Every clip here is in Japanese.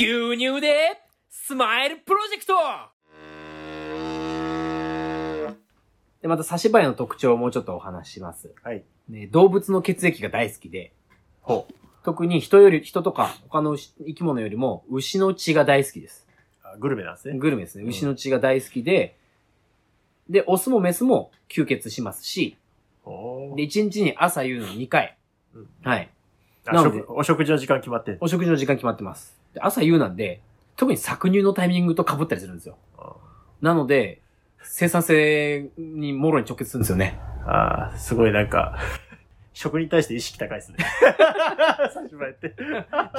牛乳でスマイルプロジェクトで、また差し歯の特徴をもうちょっとお話しします。はい。ね、動物の血液が大好きで、ほう。特に人より、人とか他の牛生き物よりも牛の血が大好きです。あグルメなんですね。グルメですね。うん牛の血が大好きで、で、オスもメスも吸血しますし、ほうで、1日に朝夕の2回。うんはい。あなので食お食事の時間決まってんお食事の時間決まってます。で朝夕なんで、特に搾乳のタイミングと被ったりするんですよ。あなので、生産性にもろに直結するんですよね。あー、すごいなんか、食に対して意識高いですね。差し歯やって。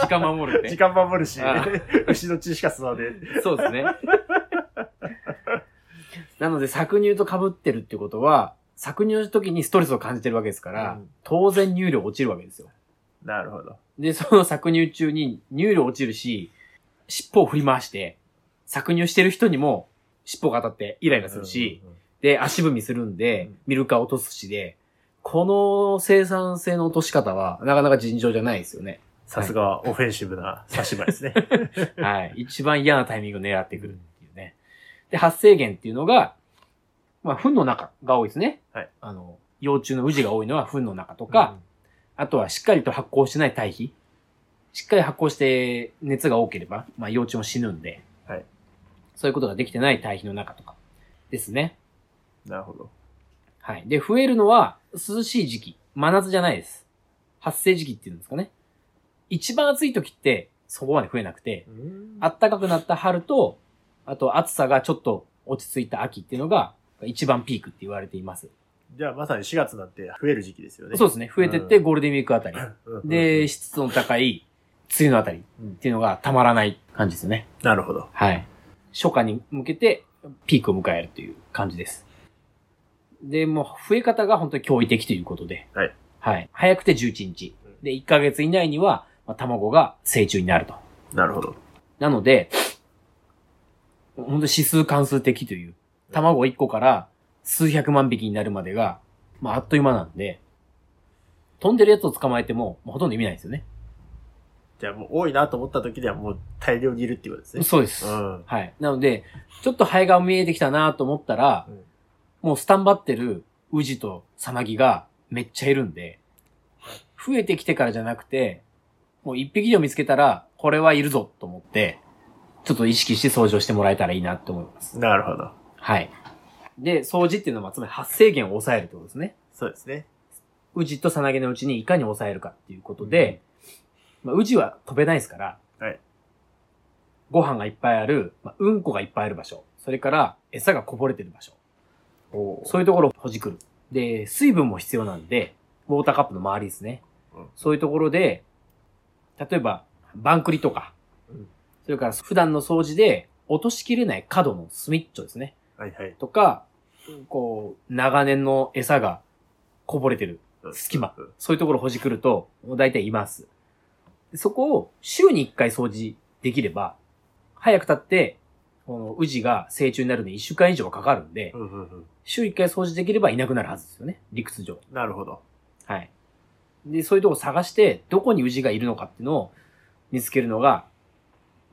時間守るって。時間守るしあ、牛の血しか吸わねそうですね。なので、搾乳と被ってるってことは、搾乳の時にストレスを感じてるわけですから、うん当然乳量落ちるわけですよ。え。なるほど。で、その搾乳中に乳量落ちるし、尻尾を振り回して、搾乳してる人にも尻尾が当たってイライラするし、うんうんうん、で、足踏みするんでうん、ミルクは落とすしで、この生産性の落とし方は、なかなか尋常じゃないですよね。さすがオフェンシブな差し歯ですね。はい。一番嫌なタイミングを狙ってくるっていうね。で、発生源っていうのが、まあ、糞の中が多いですね。はい。あの、幼虫のウジが多いのは糞の中とか、あとはしっかりと発酵してない堆肥。しっかり発酵して熱が多ければ、まあ幼虫も死ぬんで、はい。そういうことができてない堆肥の中とかですね。うんなるほど。はい。で、増えるのは涼しい時期。真夏じゃないです。発生時期っていうんですかね。一番暑い時ってそこまで増えなくて、あ暖かくなった春と、あと暑さがちょっと落ち着いた秋っていうのが一番ピークって言われています。じゃあまさに4月なんて増える時期ですよね。そうですね。増えてってうんゴールデンウィークあたり。で、湿度の高い梅雨のあたりっていうのがたまらない感じですね。なるほど。はい。初夏に向けてピークを迎えるという感じです。で、もう増え方が本当に驚異的ということで。はい。はい。早くて11日。で、1ヶ月以内には、まあ、卵が成虫になると。なるほど。なので、本当に指数関数的という、卵1個から数百万匹になるまでが、まあ、あっという間なんで、飛んでるやつを捕まえても、もうほとんど意味ないですよね。じゃあもう多いなと思った時にはもう大量にいるっていうことですね。そうです。うん。はい。なので、ちょっとハエが見えてきたなと思ったら、うんもうスタンバってるウジとサナギがめっちゃいるんで、増えてきてからじゃなくて、もう一匹でも見つけたら、これはいるぞと思って、ちょっと意識して掃除をしてもらえたらいいなと思います。なるほど。はい。で、掃除っていうのは、つまり発生源を抑えるってことですね。そうですね。ウジとサナギのうちにいかに抑えるかっていうことで、まあ、ウジは飛べないですから、はいご飯がいっぱいある、まあ、うんこがいっぱいある場所、それから餌がこぼれてる場所、おそういうところをほじくる。で、水分も必要なんで、ウォーターカップの周りですね。うんそういうところで、例えば、バンクリとか、うんそれから普段の掃除で落としきれない角のスミッチョですね。はいはい。とか、こう、長年の餌がこぼれてるうん隙間うん。そういうところをほじくると、大体います。でそこを週に1回掃除できれば、早く経って、このウジが成虫になるのに1週間以上はかかるんで、うんうんうん。週1回掃除できればいなくなるはずですよね。理屈上。なるほど。はい。で、そういうとこ探して、どこにウジがいるのかっていうのを見つけるのが、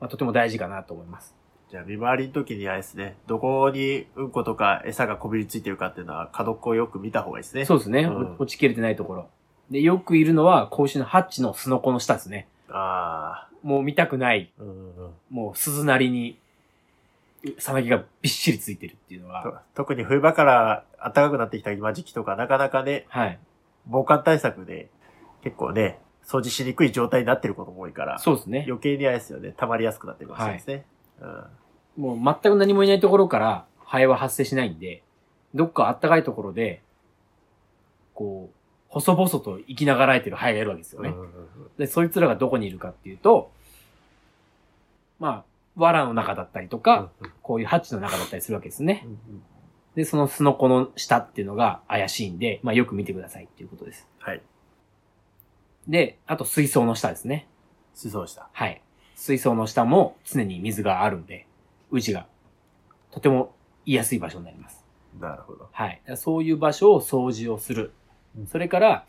まあ、とても大事かなと思います。じゃあ見回りの時にあれですね、どこにうんことか餌がこびりついてるかっていうのは角っこをよく見た方がいいですね。そうですね。うん落ちきれてないところ。で、よくいるのは、子牛のハッチの巣の子の下ですね。あもう見たくない、あ。うんうんうん。もう鈴なりに、さなぎがびっしりついてるっていうのとは、特に冬場から暖かくなってきた今時期とか、なかなかね、はい。防寒対策で結構ね、掃除しにくい状態になってることも多いから、そうですね。余計にあれですよね、溜まりやすくなってるかもしれないですね。もう全く何もいないところから、ハエは発生しないんで、どっか暖かいところで、こう、細々と生きながらえてるハエがいるわけですようん。ね。うんうんうんで、そいつらがどこにいるかっていうと、まあ、藁の中だったりとか、うんこういうハッチの中だったりするわけですね。うんうんで、その巣の子の下っていうのが怪しいんで、まあよく見てくださいっていうことです。はい。で、あと水槽の下ですね。思想した。はい。水槽の下も常に水があるんで、ウジがとても居やすい場所になります。なるほど。はい。そういう場所を掃除をするうん。それから、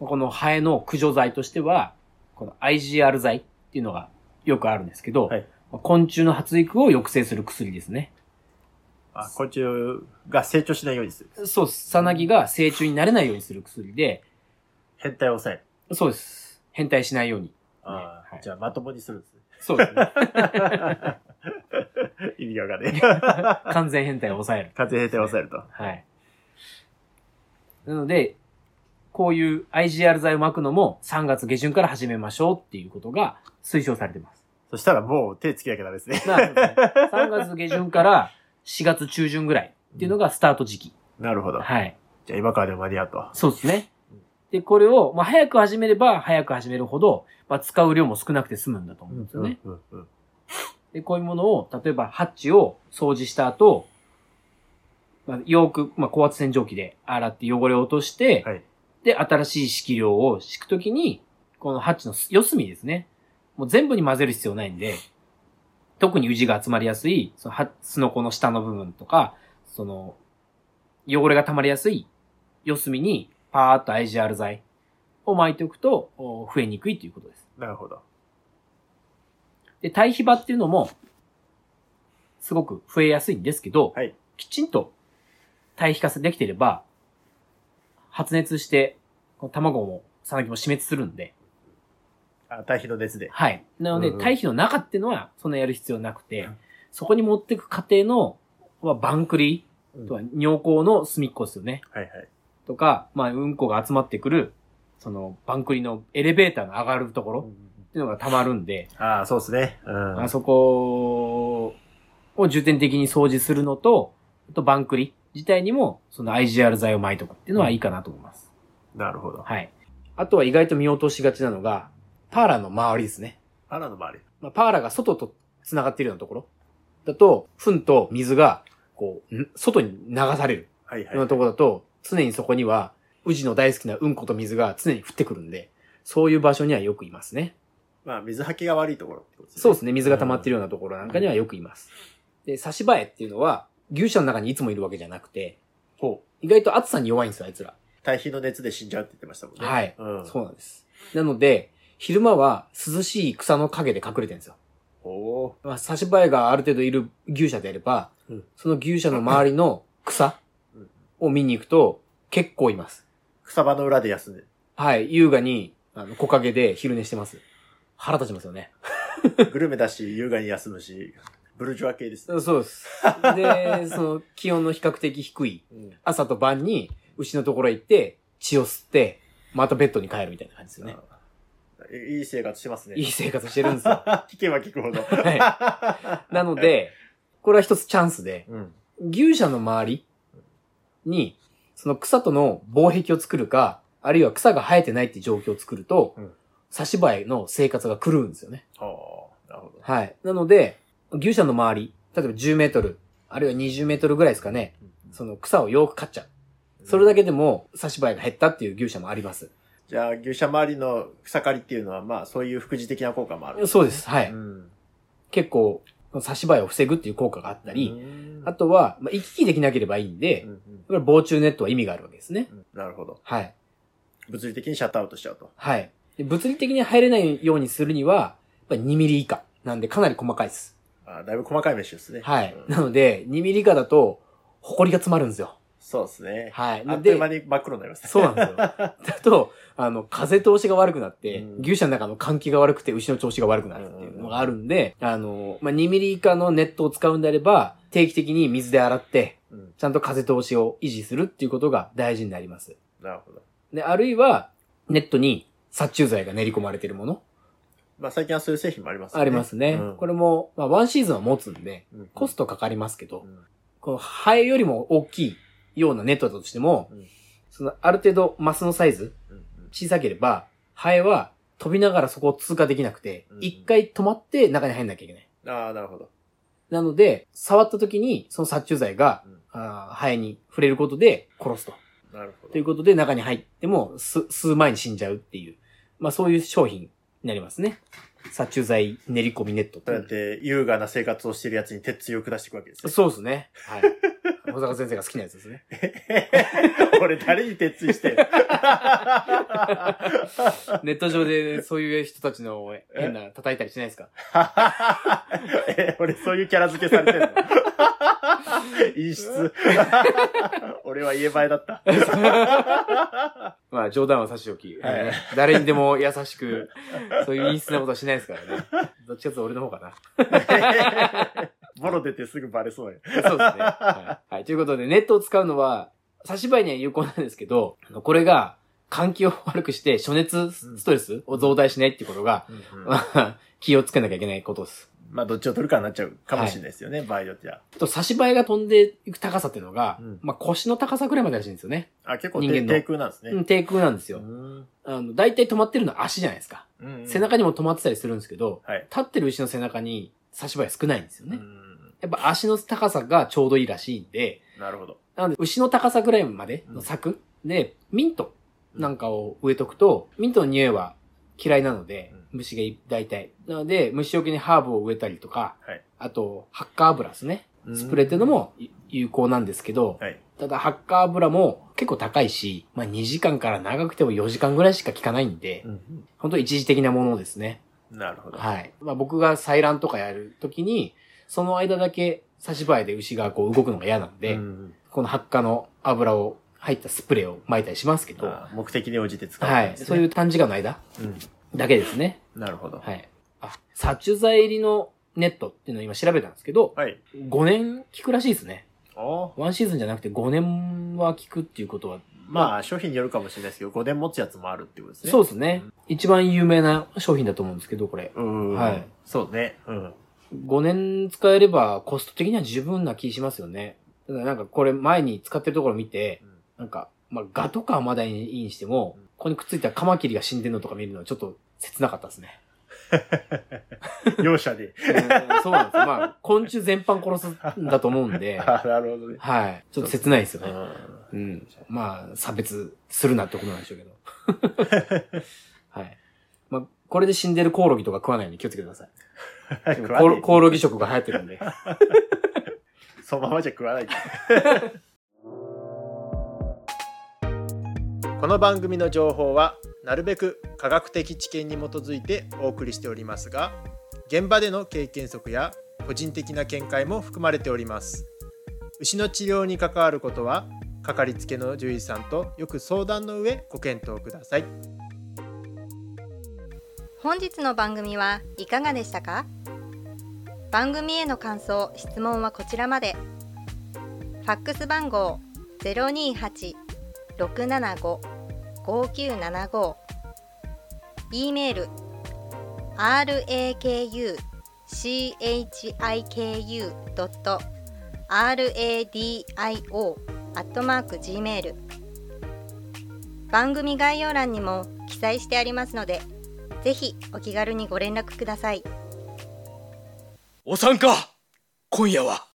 このハエの駆除剤としては、この IGR 剤っていうのがよくあるんですけど、はい昆虫の発育を抑制する薬ですね。あ、昆虫が成長しないようにする。そうです。さなぎが成虫になれないようにする薬で、変態を抑える。そうです。変態しないように。あはいあ、じゃあまともにするんですね。そうですね。意味がわかんねえ。完全変態を抑える。完全変態を抑えると。はい。なので、こういう IGR 剤を巻くのも3月下旬から始めましょうっていうことが推奨されてます。そしたらもう手つけなきゃダメですね。まあそうですね3月下旬から4月中旬ぐらいっていうのがスタート時期。なるほど。はい。じゃあ今からでも間に合うと。そうですね。で、これを、まあ、早く始めれば早く始めるほど、まあ、使う量も少なくて済むんだと思うんですよね。で、こういうものを、例えばハッチを掃除した後、まあ、よく、まあ、高圧洗浄機で洗って汚れを落として、はい。で、新しい色料を敷くときに、このハッチの四隅ですね。もう全部に混ぜる必要ないんで、特にウジが集まりやすい、そのハスノコの下の部分とか、その、汚れが溜まりやすい四隅にパーッと IGR 剤を巻いておくと、お増えにくいということです。なるほど。で、対比場っていうのも、すごく増えやすいんですけど、はい。きちんと対比化できてれば、発熱して、この卵も、さなぎも死滅するんで、あ、対比の熱で。はい。なので、うんうん対比の中っていうのは、そんなやる必要なくて、うんそこに持っていく過程の、はバンクリうんとは尿行の隅っこですよね。はいはい。とか、まあ、うんこが集まってくる、その、バンクリのエレベーターが上がるところっていうのが溜まるんで、ああ、そうですね。うん。あそこを重点的に掃除するのと、あとバンクリ自体にも、その IGR 剤を巻いとくっていうのはいいかなと思います。なるほど。はい。あとは意外と見落としがちなのが、パーラの周りですね。パラの周り。まあ、パーラが外と繋がっているようなところだと、糞と水が、こう、ん外に流されるはいはい。ようなところだと、常にそこには、宇治の大好きなうんこと水が常に降ってくるんで、そういう場所にはよくいますね。まあ、水はけが悪いところってことですね。そうですね。水が溜まっているようなところなんかにはよくいます。で、差し映えっていうのは、牛舎の中にいつもいるわけじゃなくて、ほう。意外と暑さに弱いんですよ、あいつら。対比の熱で死んじゃうって言ってましたもんね。はいうん。そうなんです。なので、昼間は涼しい草の陰で隠れてるんですよ。おおまあ、差し映えがある程度いる牛舎であれば、うんその牛舎の周りの草うんを見に行くと結構います。草場の裏で休んで。はい。優雅に、あの、木陰で昼寝してます。腹立ちますよね。グルメだし、優雅に休むし、ブルジョア系ですね。そうです。で、その気温の比較的低いうん。朝と晩に牛のところへ行って血を吸って、またベッドに帰るみたいな感じですよね。あいい生活してますね。いい生活してるんですよ。聞けば聞くほど。はなので、これは一つチャンスで、うん。牛舎の周りに、その草との防壁を作るか、あるいは草が生えてないって状況を作ると、うん差し映えの生活が狂うんですよね。はあ、なるほど。はい。なので、牛舎の周り、例えば10メートル、あるいは20メートルぐらいですかね、その草をよく刈っちゃう。それだけでも差し映えが減ったっていう牛舎もあります。じゃあ、牛舎周りの草刈りっていうのは、まあ、そういう副次的な効果もある。そうです。はい。うん。結構、差し映えを防ぐっていう効果があったり、うんあとは、まあ、行き来できなければいいんで、うんうんこれ防虫ネットは意味があるわけですね。うんなるほど。はい。物理的にシャットアウトしちゃうと。はい。で物理的に入れないようにするには、やっぱり2ミリ以下。なんでかなり細かいです。あだいぶ細かい目ですね。はい。うんなので、2ミリ以下だと、埃が詰まるんですよ。そうですね。はい。あっという間に真っ黒になりますね。そうなんですよ。だと、あの、風通しが悪くなって、うん牛舎の中の換気が悪くて牛の調子が悪くなるっていうのがあるんで、あの、まあ、2ミリ以下のネットを使うんであれば、定期的に水で洗って、うん。ちゃんと風通しを維持するっていうことが大事になります。なるほど。で、あるいは、ネットに殺虫剤が練り込まれているもの、まあ、最近はそういう製品もありますね。ありますね。うんこれも、まあ、ワンシーズンは持つんで、うんコストかかりますけど、うんこのハエよりも大きいようなネットだとしても、うんそのある程度マスのサイズ、小さければ、ハエは飛びながらそこを通過できなくてうん、一、回止まって中に入んなきゃいけない。ああ、なるほど。なので、触った時にその殺虫剤が、うんあーハエに触れることで殺すと。なるほど。ということで中に入っても数数前に死んじゃうっていう、まあそういう商品になりますね。殺虫剤練り込みネットってそうやって優雅な生活をしてるやつに鉄槌を下していくわけですね。そうですね。はい。保坂先生が好きなやつですね。俺誰に鉄追してる ネット上でそういう人たちの変な叩いたりしないですか？え、俺そういうキャラ付けされてんの？陰湿。俺は家前だった。まあ冗談は差し置き、はいえー誰にでも優しく、そういう陰湿なことはしないですからね。どっちかというと俺の方かな。ボロ出てすぐバレそうよ。そうですね。はい。はいということで、ネットを使うのは、差し歯には有効なんですけど、これが換気を悪くして、暑熱ストレスを増大しないっていうことが、まあ気をつけなきゃいけないことです。まあ、どっちを取るかになっちゃうかもしれないですよね、場合によっては。あと、差し歯が飛んでいく高さっていうのが、うんまあ腰の高さぐらいまでらしいんですよね。あ、結構人間の低空なんですね。うん、低空なんですよ。うんあの、大体止まってるのは足じゃないですか。うん背中にも止まってたりするんですけど、はい。立ってる牛の背中に差し歯が少ないんですよね。うんやっぱ足の高さがちょうどいいらしいんで、なるほど。なので牛の高さぐらいまでの柵で、ミントなんかを植えとくと、ミントの匂いは嫌いなので、虫がい大体。なので、虫除けにハーブを植えたりとか、はい。あと、ハッカー油ですね。スプレーっていうのもい有効なんですけど、はい。ただ、ハッカー油も結構高いし、まあ2時間から長くても4時間ぐらいしか効かないんで、本当一時的なものですね。なるほど。はい。まあ僕が採卵とかやるときに、その間だけ差し歯で牛がこう動くのが嫌なんで、うんこのハッカの油を入ったスプレーを撒いたりしますけど、あ目的に応じて使う、はい。そういう短時間の間うん。だけですね。なるほど。はい。あ、殺虫剤入りのネットっていうのを今調べたんですけど、はい。5年効くらしいですね。おワンシーズンじゃなくて5年は効くっていうことは、まあ、商品によるかもしれないですけど、5年持つやつもあるってことですね。そうですね。一番有名な商品だと思うんですけど、これ。う。うん。はい。そうね。うん。5年使えればコスト的には十分な気しますよね。ただなんかこれ前に使ってるところ見て、なんか、まあ、ガとかはまだいいにしても、うんここにくっついたカマキリが死んでるのとか見るのはちょっと切なかったですね。容赦で。うんそうなんですよ。まあ、昆虫全般殺すんだと思うんで、あ、なるほどね。はい。ちょっと切ないですよね。ううん。まあ、差別するなってことなんでしょうけど。はい。まあ、これで死んでるコオロギとか食わないように気をつけてください。コオロコオロギ食が流行ってるんで。そのままじゃ食わない。この番組の情報はなるべく科学的知見に基づいてお送りしておりますが現場での経験則や個人的な見解も含まれております牛の治療に関わることはかかりつけの獣医さんとよく相談の上ご検討ください本日の番組はいかがでしたか？番組への感想・質問はこちらまで。ファックス番号028-675-5975 e メール rakuchiku.radio.gmail 番組概要欄にも記載してありますのでぜひお気軽にご連絡ください。お参加今夜は。